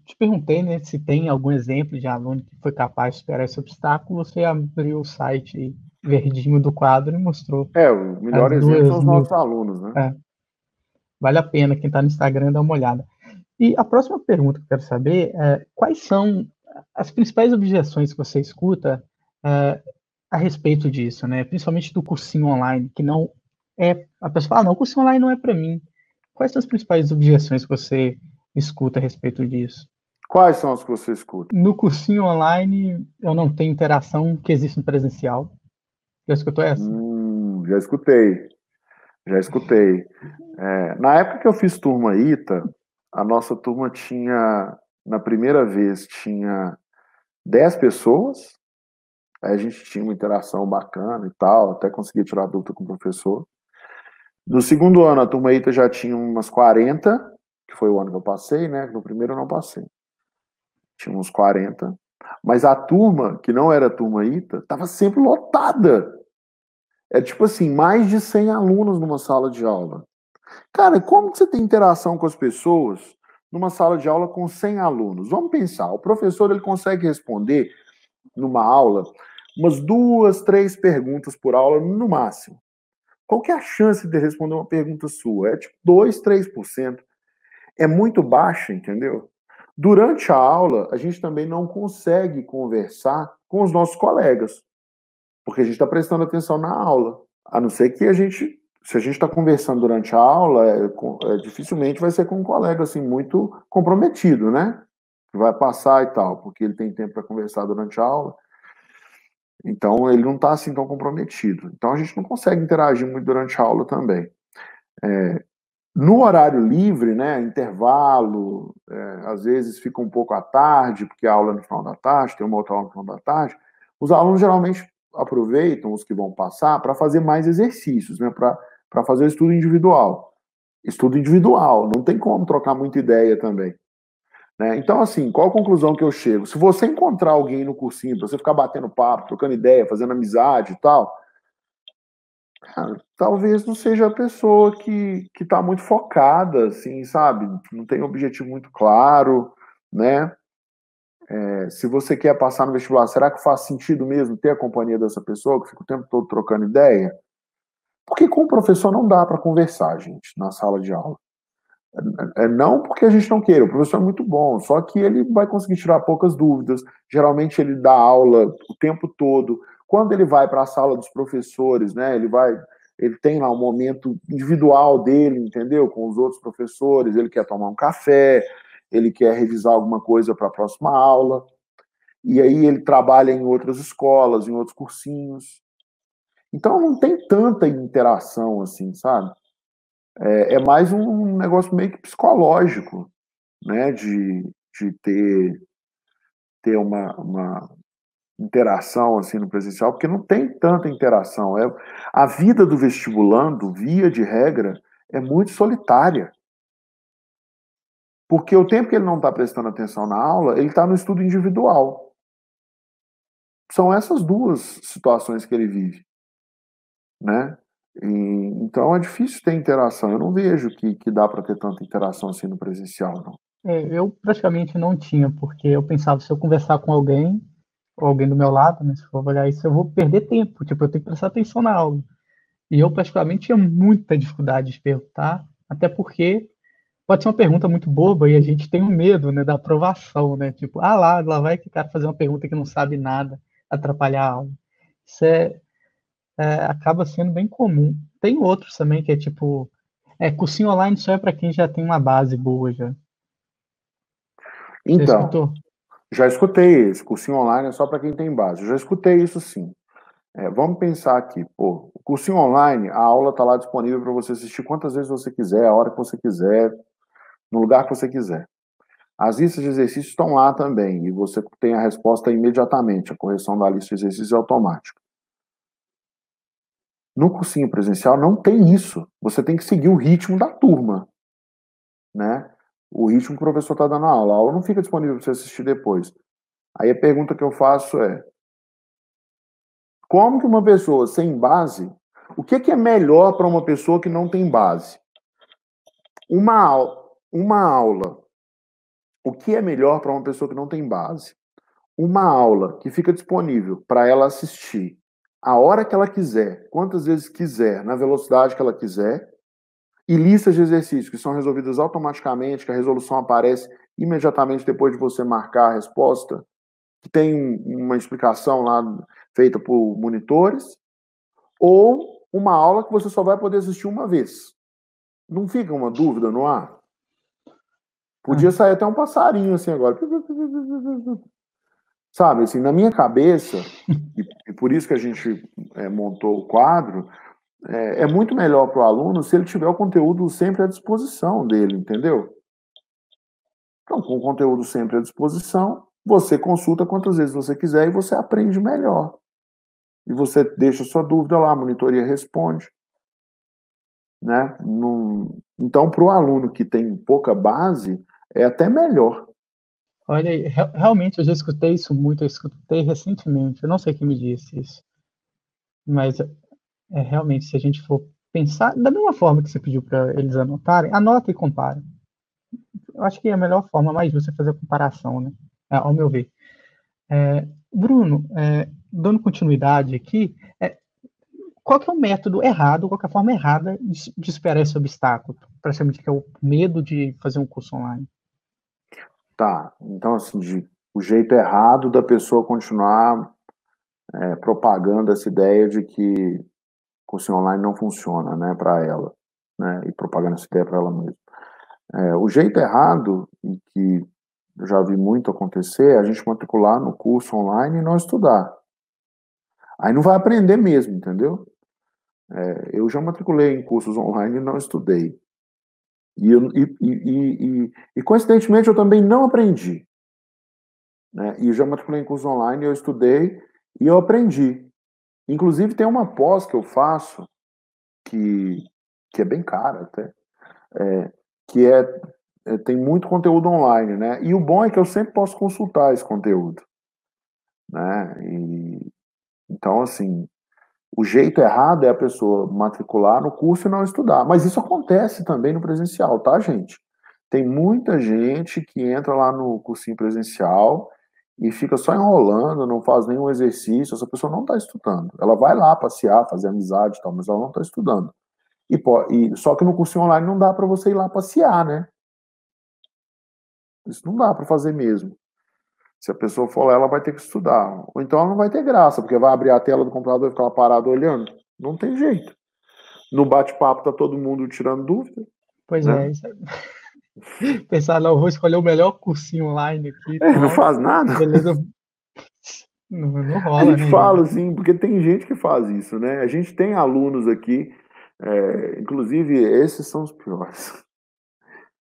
Te perguntei, né, se tem algum exemplo de aluno que foi capaz de superar esse obstáculo. Você abriu o site verdinho do quadro e mostrou. É, o melhor exemplo são os nossos alunos, né? É. Vale a pena quem está no Instagram dar uma olhada. E a próxima pergunta que eu quero saber é quais são as principais objeções que você escuta é, a respeito disso, né? Principalmente do cursinho online, que não é. A pessoa fala, ah, não, o cursinho online não é para mim. Quais são as principais objeções que você escuta a respeito disso? Quais são as que você escuta? No cursinho online, eu não tenho interação que existe no presencial. Já escutou essa? Hum, já escutei. Já escutei. É, na época que eu fiz turma ITA, a nossa turma tinha, na primeira vez, tinha 10 pessoas. Aí a gente tinha uma interação bacana e tal, até conseguia tirar dúvida com o professor. No segundo ano, a turma ITA já tinha umas 40, que foi o ano que eu passei, né? No primeiro eu não passei. Tinha uns 40. Mas a turma, que não era turma ITA, estava sempre lotada. É tipo assim, mais de 100 alunos numa sala de aula. Cara, como você tem interação com as pessoas numa sala de aula com 100 alunos? Vamos pensar, o professor ele consegue responder numa aula umas duas, três perguntas por aula no máximo. Qual que é a chance de responder uma pergunta sua? É tipo 2, 3%. É muito baixa, entendeu? Durante a aula, a gente também não consegue conversar com os nossos colegas, porque a gente está prestando atenção na aula. A não ser que a gente, se a gente está conversando durante a aula, é, é, dificilmente vai ser com um colega assim muito comprometido, né? Que vai passar e tal, porque ele tem tempo para conversar durante a aula. Então ele não está assim tão comprometido. Então a gente não consegue interagir muito durante a aula também. É, no horário livre, né, intervalo, é, às vezes fica um pouco à tarde, porque a aula é no final da tarde, tem uma outra aula no final da tarde, os alunos geralmente aproveitam, os que vão passar, para fazer mais exercícios, né, para fazer o estudo individual. Estudo individual, não tem como trocar muita ideia também. Né? Então, assim, qual a conclusão que eu chego? Se você encontrar alguém no cursinho, para você ficar batendo papo, trocando ideia, fazendo amizade e tal, Cara, talvez não seja a pessoa que está muito focada, assim, sabe? Não tem um objetivo muito claro, né? É, se você quer passar no vestibular, será que faz sentido mesmo ter a companhia dessa pessoa que fica o tempo todo trocando ideia? Porque com o professor não dá para conversar, gente, na sala de aula. É, é, não porque a gente não queira, o professor é muito bom, só que ele vai conseguir tirar poucas dúvidas. Geralmente ele dá aula o tempo todo, quando ele vai para a sala dos professores, né, ele vai, ele tem lá um momento individual dele, entendeu? Com os outros professores, ele quer tomar um café, ele quer revisar alguma coisa para a próxima aula. E aí ele trabalha em outras escolas, em outros cursinhos. Então não tem tanta interação assim, sabe? É, é mais um negócio meio que psicológico, né? De, de ter, ter uma, uma, interação assim no presencial, porque não tem tanta interação. É, a vida do vestibulando, via de regra, é muito solitária. Porque o tempo que ele não está prestando atenção na aula, ele está no estudo individual. São essas duas situações que ele vive. Né? E, então é difícil ter interação. Eu não vejo que, que dá para ter tanta interação assim no presencial, não. É, eu praticamente não tinha, porque eu pensava, se eu conversar com alguém, ou alguém do meu lado, né, se for olhar isso, eu vou perder tempo, tipo, eu tenho que prestar atenção na aula. E eu, particularmente, tinha muita dificuldade de perguntar, até porque pode ser uma pergunta muito boba e a gente tem o um medo, né, da aprovação, né, tipo, ah lá, lá vai que cara fazer uma pergunta que não sabe nada, atrapalhar a aula. Isso é, é acaba sendo bem comum. Tem outros também que é tipo, é, cursinho online só é para quem já tem uma base boa já. Então, já escutei esse cursinho online é só para quem tem base. já escutei isso sim. É, vamos pensar aqui, pô, o cursinho online, a aula está lá disponível para você assistir quantas vezes você quiser, a hora que você quiser, no lugar que você quiser. As listas de exercícios estão lá também, e você tem a resposta imediatamente. A correção da lista de exercícios é automática. No cursinho presencial não tem isso. Você tem que seguir o ritmo da turma, né? o ritmo que o professor está dando a aula. A aula não fica disponível para você assistir depois. Aí a pergunta que eu faço é: como que uma pessoa sem base, o que, que é melhor para uma pessoa que não tem base? Uma, uma aula. O que é melhor para uma pessoa que não tem base? Uma aula que fica disponível para ela assistir a hora que ela quiser, quantas vezes quiser, na velocidade que ela quiser, e listas de exercícios que são resolvidas automaticamente, que a resolução aparece imediatamente depois de você marcar a resposta, que tem uma explicação lá feita por monitores, ou uma aula que você só vai poder assistir uma vez. Não fica uma dúvida no ar? Podia hum. sair até um passarinho assim agora. Sabe, assim, na minha cabeça, e, por isso que a gente é, montou o quadro, é, é muito melhor para o aluno se ele tiver o conteúdo sempre à disposição dele, entendeu? Então, com o conteúdo sempre à disposição, você consulta quantas vezes você quiser e você aprende melhor. E você deixa sua dúvida lá, a monitoria responde. Né? Num... Então, para o aluno que tem pouca base, é até melhor. Olha, realmente eu já escutei isso muito, eu escutei recentemente, eu não sei quem me disse isso, mas é realmente, se a gente for pensar, da mesma forma que você pediu para eles anotarem, anota e compara. Eu acho que é a melhor forma mais você fazer a comparação, né? É, ao meu ver. É, Bruno, é, dando continuidade aqui, é, qual que é o método errado, qual que é a forma errada de, de superar esse obstáculo? Praticamente que é o medo de fazer um curso online. Tá, então assim, de, o jeito errado da pessoa continuar é, propagando essa ideia de que curso online não funciona, né, para ela, né, e propagando essa ideia para ela mesma. É, o jeito errado, e que eu já vi muito acontecer, é a gente matricular no curso online e não estudar. Aí não vai aprender mesmo, entendeu? É, eu já matriculei em cursos online e não estudei. E, e, e, e, coincidentemente, eu também não aprendi. Né? E já matriculei em cursos online, eu estudei e eu aprendi. Inclusive, tem uma pós que eu faço, que, que é bem cara até, é, que é, é, tem muito conteúdo online, né? E o bom é que eu sempre posso consultar esse conteúdo. Né? E, então, assim, o jeito errado é a pessoa matricular no curso e não estudar. Mas isso acontece também no presencial, tá, gente? Tem muita gente que entra lá no cursinho presencial e fica só enrolando, não faz nenhum exercício. Essa pessoa não está estudando. Ela vai lá passear, fazer amizade e tal, mas ela não está estudando. E, e, só que no cursinho online não dá para você ir lá passear, né? Isso não dá para fazer mesmo. Se a pessoa for lá, ela vai ter que estudar. Ou então ela não vai ter graça, porque vai abrir a tela do computador e ficar parado olhando. Não tem jeito. No bate-papo tá todo mundo tirando dúvida. Pois né? é, isso é... [laughs] Pensar, não, vou escolher o melhor cursinho online aqui. É, não faz nada. Beleza. Não, não rola, a gente né? fala assim, porque tem gente que faz isso, né? A gente tem alunos aqui, é, inclusive esses são os piores.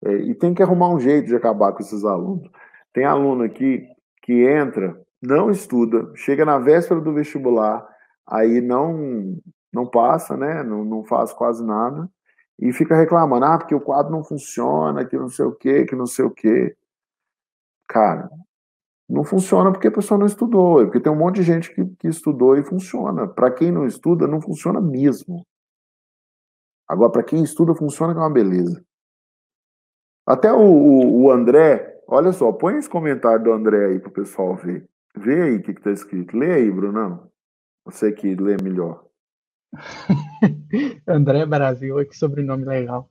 É, e tem que arrumar um jeito de acabar com esses alunos. Tem aluno aqui que entra, não estuda, chega na véspera do vestibular, aí não não passa, né? Não, não faz quase nada e fica reclamando, ah, porque o quadro não funciona, que não sei o quê, que não sei o quê. Cara, não funciona porque a pessoa não estudou, é porque tem um monte de gente que, que estudou e funciona. Para quem não estuda, não funciona mesmo. Agora, para quem estuda, funciona que é uma beleza. Até o, o, o André, Olha só, põe esse comentário do André aí para o pessoal ver. Vê aí o que está escrito. Lê aí, Brunão. Você que lê melhor. [laughs] André Brasil, que sobrenome legal.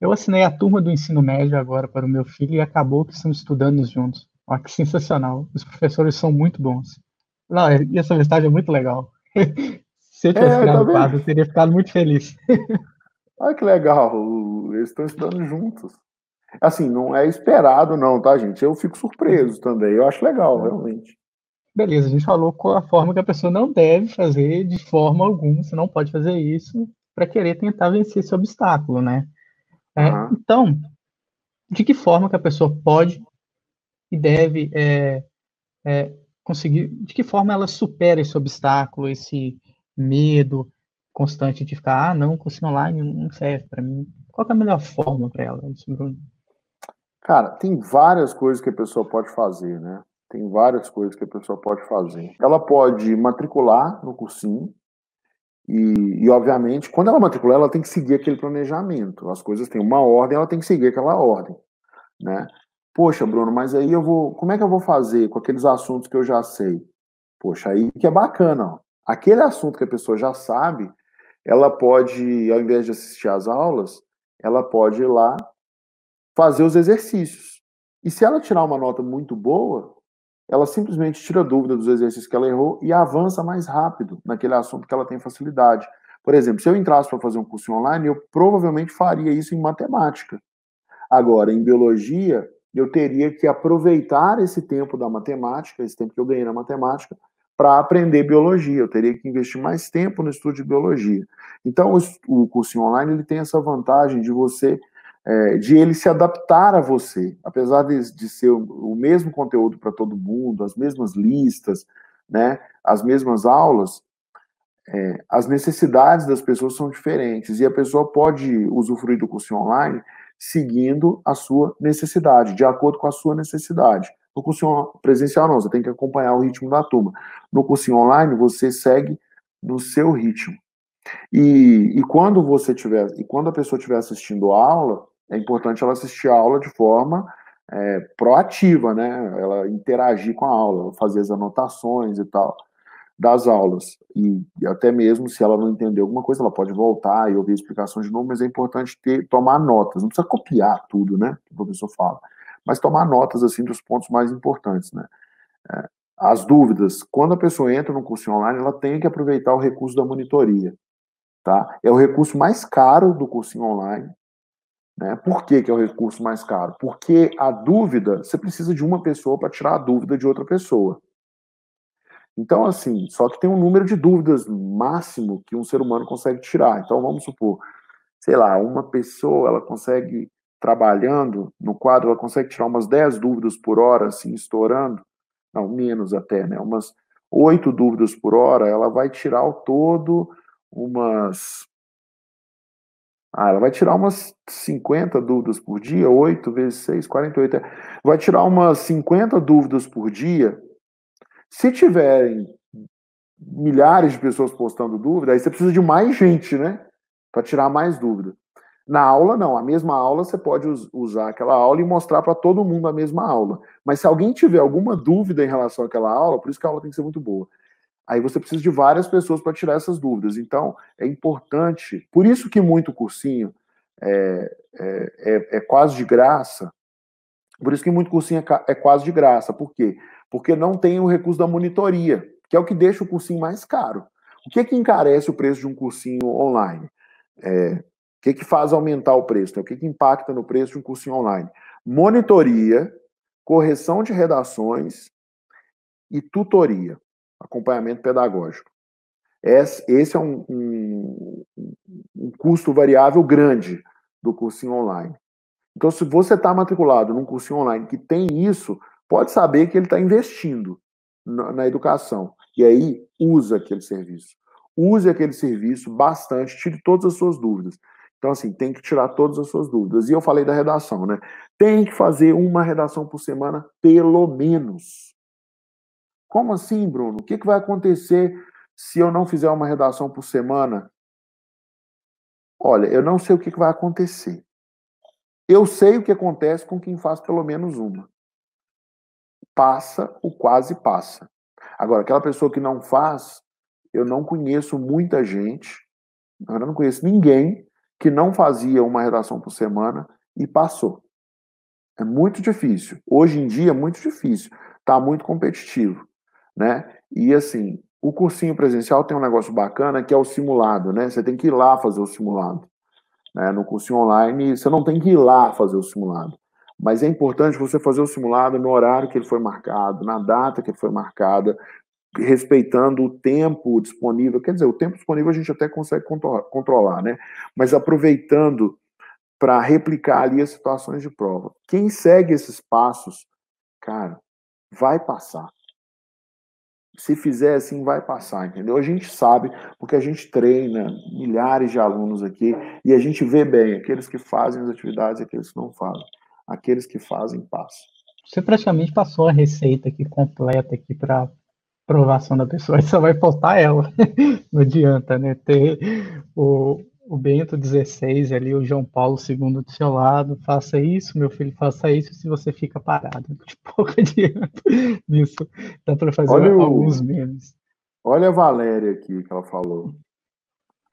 Eu assinei a turma do ensino médio agora para o meu filho e acabou que estamos estudando juntos. Olha que sensacional. Os professores são muito bons. Não, e essa mensagem é muito legal. [laughs] Se eu tivesse é, criado tá quadro, eu teria ficado muito feliz. [laughs] Olha que legal. Eles estão estudando juntos. Assim, não é esperado, não, tá, gente? Eu fico surpreso também. Eu acho legal, realmente. Beleza, a gente falou qual a forma que a pessoa não deve fazer de forma alguma. Você não pode fazer isso para querer tentar vencer esse obstáculo, né? É, uhum. Então, de que forma que a pessoa pode e deve é, é, conseguir, de que forma ela supera esse obstáculo, esse medo constante de ficar, ah, não, cursinho online não serve para mim. Qual é a melhor forma para ela, Bruno? Cara, tem várias coisas que a pessoa pode fazer, né? Tem várias coisas que a pessoa pode fazer. Ela pode matricular no cursinho, e, e, obviamente, quando ela matricular, ela tem que seguir aquele planejamento. As coisas têm uma ordem, ela tem que seguir aquela ordem, né? Poxa, Bruno, mas aí eu vou. Como é que eu vou fazer com aqueles assuntos que eu já sei? Poxa, aí que é bacana, ó. Aquele assunto que a pessoa já sabe, ela pode, ao invés de assistir às aulas, ela pode ir lá fazer os exercícios. E se ela tirar uma nota muito boa, ela simplesmente tira dúvida dos exercícios que ela errou e avança mais rápido naquele assunto que ela tem facilidade. Por exemplo, se eu entrasse para fazer um curso online, eu provavelmente faria isso em matemática. Agora, em biologia, eu teria que aproveitar esse tempo da matemática, esse tempo que eu ganhei na matemática, para aprender biologia. Eu teria que investir mais tempo no estudo de biologia. Então, o curso online ele tem essa vantagem de você é, de ele se adaptar a você, apesar de, de ser o, mesmo conteúdo para todo mundo, as mesmas listas, né, as mesmas aulas, é, as necessidades das pessoas são diferentes e a pessoa pode usufruir do curso online seguindo a sua necessidade, de acordo com a sua necessidade. No curso presencial não, você tem que acompanhar o ritmo da turma. No curso online você segue no seu ritmo. E, e quando você tiver, e quando a pessoa estiver assistindo a aula, é importante ela assistir a aula de forma é, proativa, né? Ela interagir com a aula, fazer as anotações e tal das aulas. E, e, até mesmo se ela não entender alguma coisa, ela pode voltar e ouvir explicações de novo, mas é importante ter, tomar notas. Não precisa copiar tudo, né? Que o professor fala. Mas tomar notas, assim, dos pontos mais importantes, né? É, as dúvidas. Quando a pessoa entra no curso online, ela tem que aproveitar o recurso da monitoria. Tá? É o recurso mais caro do cursinho online. Né? Por que, que é o recurso mais caro? Porque a dúvida, você precisa de uma pessoa para tirar a dúvida de outra pessoa. Então, assim, só que tem um número de dúvidas máximo que um ser humano consegue tirar. Então, vamos supor, sei lá, uma pessoa, ela consegue, trabalhando no quadro, ela consegue tirar umas 10 dúvidas por hora, assim, estourando. Não, menos até, né? Umas oito dúvidas por hora, ela vai tirar ao todo umas. Ah, ela vai tirar umas 50 dúvidas por dia, 8 vezes 6, 48. Vai tirar umas 50 dúvidas por dia. Se tiverem milhares de pessoas postando dúvida, aí você precisa de mais gente, né? Para tirar mais dúvida. Na aula, não. A mesma aula, você pode usar aquela aula e mostrar para todo mundo a mesma aula. Mas se alguém tiver alguma dúvida em relação àquela aula, por isso que a aula tem que ser muito boa. Aí você precisa de várias pessoas para tirar essas dúvidas. Então, é importante. Por isso que muito cursinho é, é, é, é quase de graça. Por isso que muito cursinho é, é quase de graça. Por quê? Porque não tem o recurso da monitoria, que é o que deixa o cursinho mais caro. O que é que encarece o preço de um cursinho online? É, o que, é que faz aumentar o preço? Né? O que, é que impacta no preço de um cursinho online? Monitoria, correção de redações e tutoria acompanhamento pedagógico. Esse é um, um, um custo variável grande do cursinho online. Então, se você está matriculado num cursinho online que tem isso, pode saber que ele está investindo na, na, educação. E aí, usa aquele serviço. Use aquele serviço bastante, tire todas as suas dúvidas. Então, assim, tem que tirar todas as suas dúvidas. E eu falei da redação, né? Tem que fazer uma redação por semana, pelo menos. Como assim, Bruno? O que, que vai acontecer se eu não fizer uma redação por semana? Olha, eu não sei o que, que vai acontecer. Eu sei o que acontece com quem faz pelo menos uma. Passa o quase passa. Agora, aquela pessoa que não faz, eu não conheço muita gente, eu não conheço ninguém que não fazia uma redação por semana e passou. É muito difícil. Hoje em dia é muito difícil. Está muito competitivo né? E assim, o cursinho presencial tem um negócio bacana que é o simulado, né? Você tem que ir lá fazer o simulado. Né? No cursinho online, você não tem que ir lá fazer o simulado. Mas é importante você fazer o simulado no horário que ele foi marcado, na data que foi marcada, respeitando o tempo disponível. Quer dizer, o tempo disponível a gente até consegue controlar, né? Mas aproveitando para replicar ali as situações de prova. Quem segue esses passos, cara, vai passar se fizer assim, vai passar, entendeu? A gente sabe, porque a gente treina milhares de alunos aqui e a gente vê bem aqueles que fazem as atividades e aqueles que não fazem. Aqueles que fazem, passam. Você praticamente passou a receita aqui completa aqui para aprovação da pessoa, [laughs] só vai faltar ela. [laughs] não adianta, né? Ter o, o Bento 16 ali, o João Paulo II do seu lado, faça isso, meu filho, faça isso, se você fica parado. [laughs] De pouco adianta nisso. Dá para fazer olha alguns o, memes. Olha a Valéria aqui que ela falou.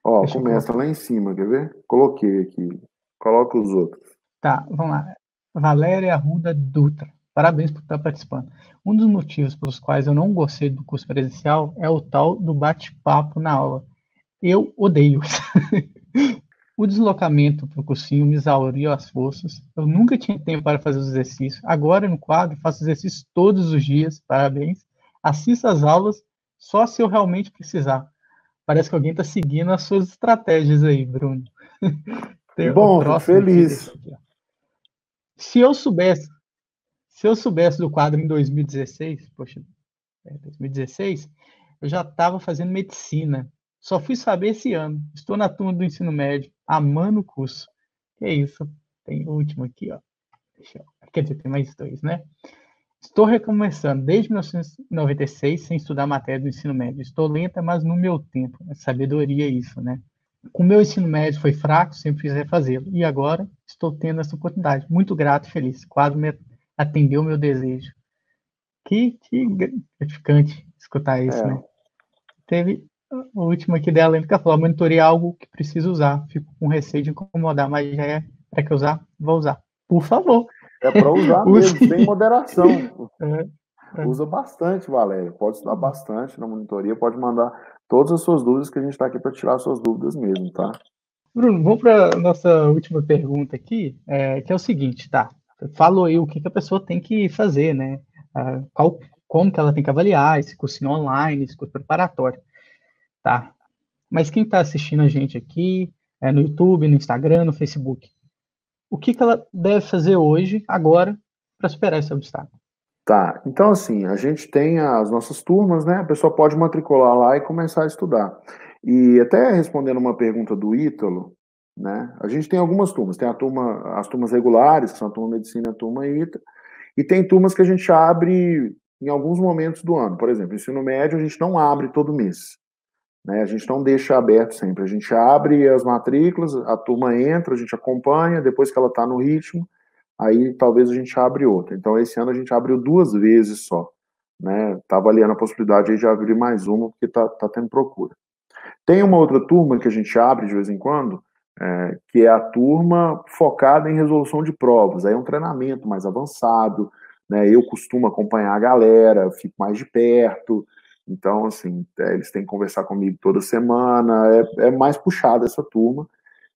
Ó, Deixa começa lá em cima, quer ver? Coloquei aqui. Coloca os outros. Tá, vamos lá. Valéria Ruda Dutra. Parabéns por estar participando. Um dos motivos pelos quais eu não gostei do curso presencial é o tal do bate-papo na aula. Eu odeio. [laughs] O deslocamento para o cursinho me exauriu as forças. Eu nunca tinha tempo para fazer os exercícios. Agora, no quadro, faço exercícios todos os dias. Parabéns. Assisto às aulas só se eu realmente precisar. Parece que alguém está seguindo as suas estratégias aí, Bruno. [laughs] Bom, feliz. Aqui, se eu soubesse, se eu soubesse do quadro em 2016, poxa, 2016, é, eu já estava fazendo medicina. Só fui saber esse ano. Estou na turma do ensino médio, amando o curso. Que é isso? Tem o último aqui, ó. Deixa eu... Quer dizer, tem mais dois, né? Estou recomeçando desde 1996 sem estudar matéria do ensino médio. Estou lenta, mas no meu tempo. É sabedoria isso, né? O meu ensino médio foi fraco, sempre quis refazê-lo. E agora estou tendo essa oportunidade. Muito grato e feliz. Quase me atendeu o meu desejo. Que, que gratificante escutar isso, é. né? Teve o último aqui dela, que falou: monitorei algo que preciso usar. Fico com receio de incomodar, mas já é para que usar, vou usar. Por favor. É para usar [laughs] mesmo, sem moderação. [laughs] É, é. Usa bastante, Valéria. Pode estudar bastante na monitoria, pode mandar todas as suas dúvidas, que a gente está aqui para tirar suas dúvidas mesmo, tá? Bruno, vamos para a nossa última pergunta aqui, é, que é o seguinte, tá? Falou aí o que, que a pessoa tem que fazer, né? Ah, qual, como que ela tem que avaliar esse cursinho online, esse curso preparatório, tá? Mas quem está assistindo a gente aqui, é, no YouTube, no Instagram, no Facebook, o que, que ela deve fazer hoje, agora, para superar esse obstáculo? Tá, então assim, a gente tem as nossas turmas, né? A pessoa pode matricular lá e começar a estudar. E até respondendo uma pergunta do Ítalo, né? A gente tem algumas turmas, tem a turma, as turmas regulares, que são a turma medicina a turma ITA, e tem turmas que a gente abre em alguns momentos do ano. Por exemplo, ensino médio a gente não abre todo mês. Né? A gente não deixa aberto sempre. A gente abre as matrículas, a turma entra, a gente acompanha, depois que ela está no ritmo, aí talvez a gente abre outra. Então, esse ano a gente abriu duas vezes só. Né? Avaliando a possibilidade de abrir mais uma, porque tá, tá tendo procura. Tem uma outra turma que a gente abre de vez em quando, é, que é a turma focada em resolução de provas. Aí é um treinamento mais avançado, né? Eu costumo acompanhar a galera, fico mais de perto, então, assim, é, eles têm que conversar comigo toda semana, é, é mais puxada essa turma,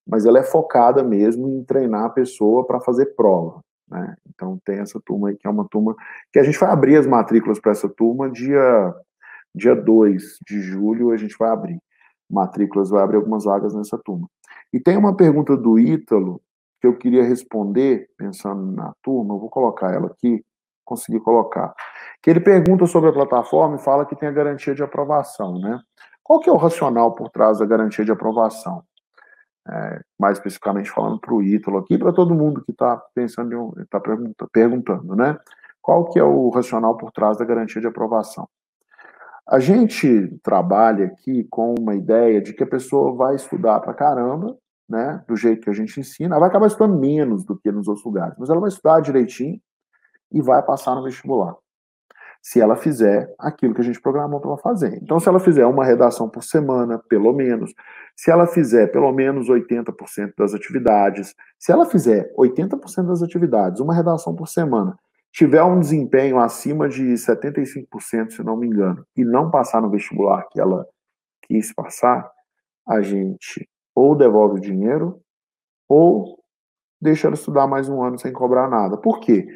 mas ela é focada mesmo em treinar a pessoa para fazer prova. Né? Então, tem essa turma aí, que é uma turma que a gente vai abrir as matrículas para essa turma dia, dia 2 de julho, a gente vai abrir matrículas, vai abrir algumas vagas nessa turma. E tem uma pergunta do Ítalo que eu queria responder, pensando na turma, eu vou colocar ela aqui, consegui colocar que ele pergunta sobre a plataforma e fala que tem a garantia de aprovação, né? Qual que é o racional por trás da garantia de aprovação? É, mais especificamente falando para o Ítalo aqui, para todo mundo que está pensando, está pergunta, perguntando, né? Qual que é o racional por trás da garantia de aprovação? A gente trabalha aqui com uma ideia de que a pessoa vai estudar para caramba, né? Do jeito que a gente ensina, ela vai acabar estudando menos do que nos outros lugares, mas ela vai estudar direitinho e vai passar no vestibular se ela fizer aquilo que a gente programou para ela fazer. Então, se ela fizer uma redação por semana, pelo menos, se ela fizer pelo menos 80% das atividades, se ela fizer 80% das atividades, uma redação por semana, tiver um desempenho acima de 75%, se não me engano, e não passar no vestibular que ela quis passar, a gente ou devolve o dinheiro ou deixa ela estudar mais um ano sem cobrar nada. Por quê?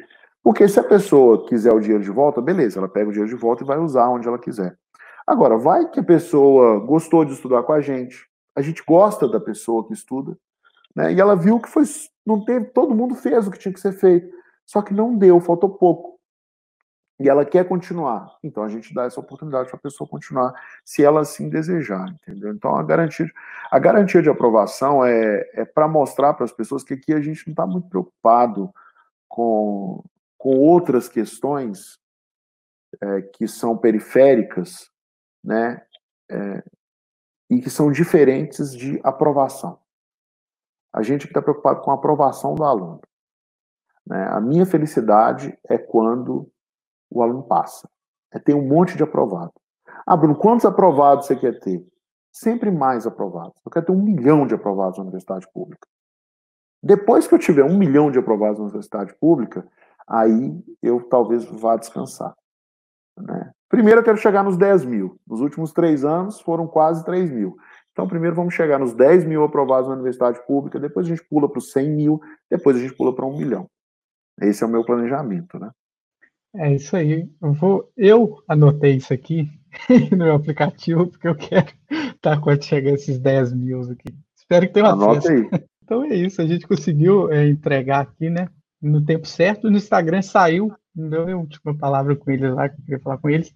Porque se a pessoa quiser o dinheiro de volta, beleza, ela pega o dinheiro de volta e vai usar onde ela quiser. Agora, vai que a pessoa gostou de estudar com a gente, a gente gosta da pessoa que estuda, né? E ela viu que foi, não teve, todo mundo fez o que tinha que ser feito, só que não deu, faltou pouco. E ela quer continuar. Então a gente dá essa oportunidade para a pessoa continuar, se ela assim desejar, entendeu? Então a garantia, a garantia de aprovação é, é para mostrar para as pessoas que aqui a gente não está muito preocupado com com outras questões é, que são periféricas, né, é, e que são diferentes de aprovação. A gente está preocupado com a aprovação do aluno. Né? A minha felicidade é quando o aluno passa. É ter um monte de aprovado. Ah, Bruno, quantos aprovados você quer ter? Sempre mais aprovados. Eu quero ter um milhão de aprovados na universidade pública. Depois que eu tiver um milhão de aprovados na universidade pública, aí eu talvez vá descansar. Né? Primeiro eu quero chegar nos 10 mil. Nos últimos três anos foram quase 3 mil. Então, primeiro vamos chegar nos 10 mil aprovados na universidade pública, depois a gente pula para os 100 mil, depois a gente pula para um milhão. Esse é o meu planejamento, né? É isso aí. Eu, vou, eu anotei isso aqui [laughs] no meu aplicativo, porque eu quero estar [laughs] quando chegar esses 10 mil aqui. Espero que tenha uma Anota Aí. [laughs] Então é isso, a gente conseguiu é, entregar aqui, né? No tempo certo. No Instagram saiu, não deu a última palavra com eles lá, que eu queria falar com eles.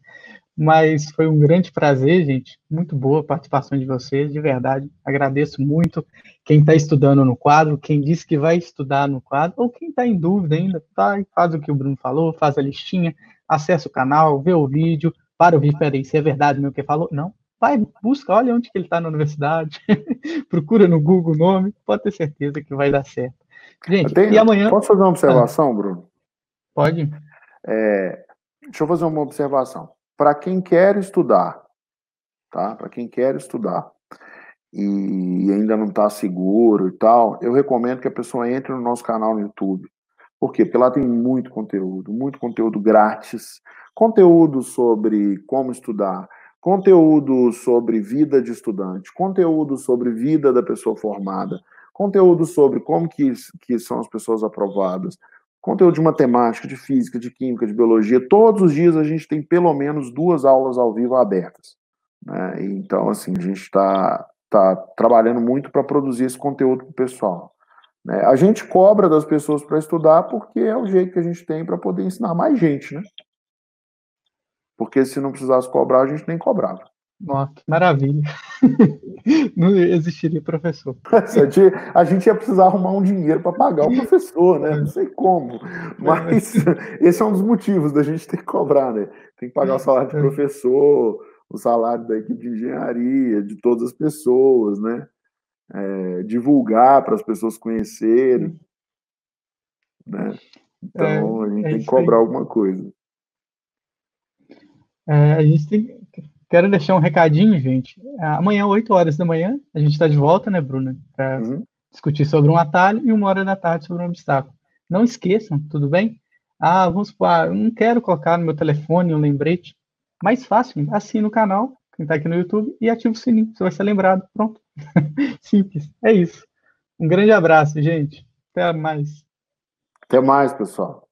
Mas foi um grande prazer, gente. Muito boa a participação de vocês, de verdade. Agradeço muito quem está estudando no quadro, quem disse que vai estudar no quadro, ou quem está em dúvida ainda, tá? faz o que o Bruno falou, faz a listinha, acessa o canal, vê o vídeo, para ouvir, peraí, se é verdade mesmo que falou. Não, vai, busca, olha onde que ele está na universidade, [laughs] procura no Google o nome, pode ter certeza que vai dar certo. Gente, tenho, e amanhã... Posso fazer uma observação, ah, Bruno? Pode. É, deixa eu fazer uma observação. Para quem quer estudar, tá? Para quem quer estudar e ainda não está seguro e tal, eu recomendo que a pessoa entre no nosso canal no YouTube. Por quê? Porque lá tem muito conteúdo, muito conteúdo grátis, conteúdo sobre como estudar, conteúdo sobre vida de estudante, conteúdo sobre vida da pessoa formada, conteúdo sobre como que, que são as pessoas aprovadas, conteúdo de matemática, de física, de química, de biologia. Todos os dias a gente tem pelo menos duas aulas ao vivo abertas. Né? Então, assim, a gente está tá trabalhando muito para produzir esse conteúdo para o pessoal. Né? A gente cobra das pessoas para estudar porque é o jeito que a gente tem para poder ensinar mais gente, né? Porque se não precisasse cobrar, a gente nem cobrava. Nossa, que maravilha. [laughs] Não existiria professor. A gente ia precisar arrumar um dinheiro para pagar o professor, né? Não sei como. Mas esse é um dos motivos da gente ter que cobrar, né? Tem que pagar o salário do é. professor, o salário da equipe de engenharia, de todas as pessoas, né? É, divulgar para as pessoas conhecerem. Né? Então, é, a gente é tem que cobrar alguma coisa. É, a gente tem. Quero deixar um recadinho, gente. Amanhã, 8 horas da manhã, a gente está de volta, né, Bruna? Para uhum. discutir sobre um atalho e uma hora da tarde sobre um obstáculo. Não esqueçam, tudo bem? Ah, vamos supor, ah, eu não quero colocar no meu telefone um lembrete. Mais fácil, assina o canal, quem está aqui no YouTube, e ativa o sininho. Você vai ser lembrado. Pronto. [laughs] Simples. É isso. Um grande abraço, gente. Até mais. Até mais, pessoal.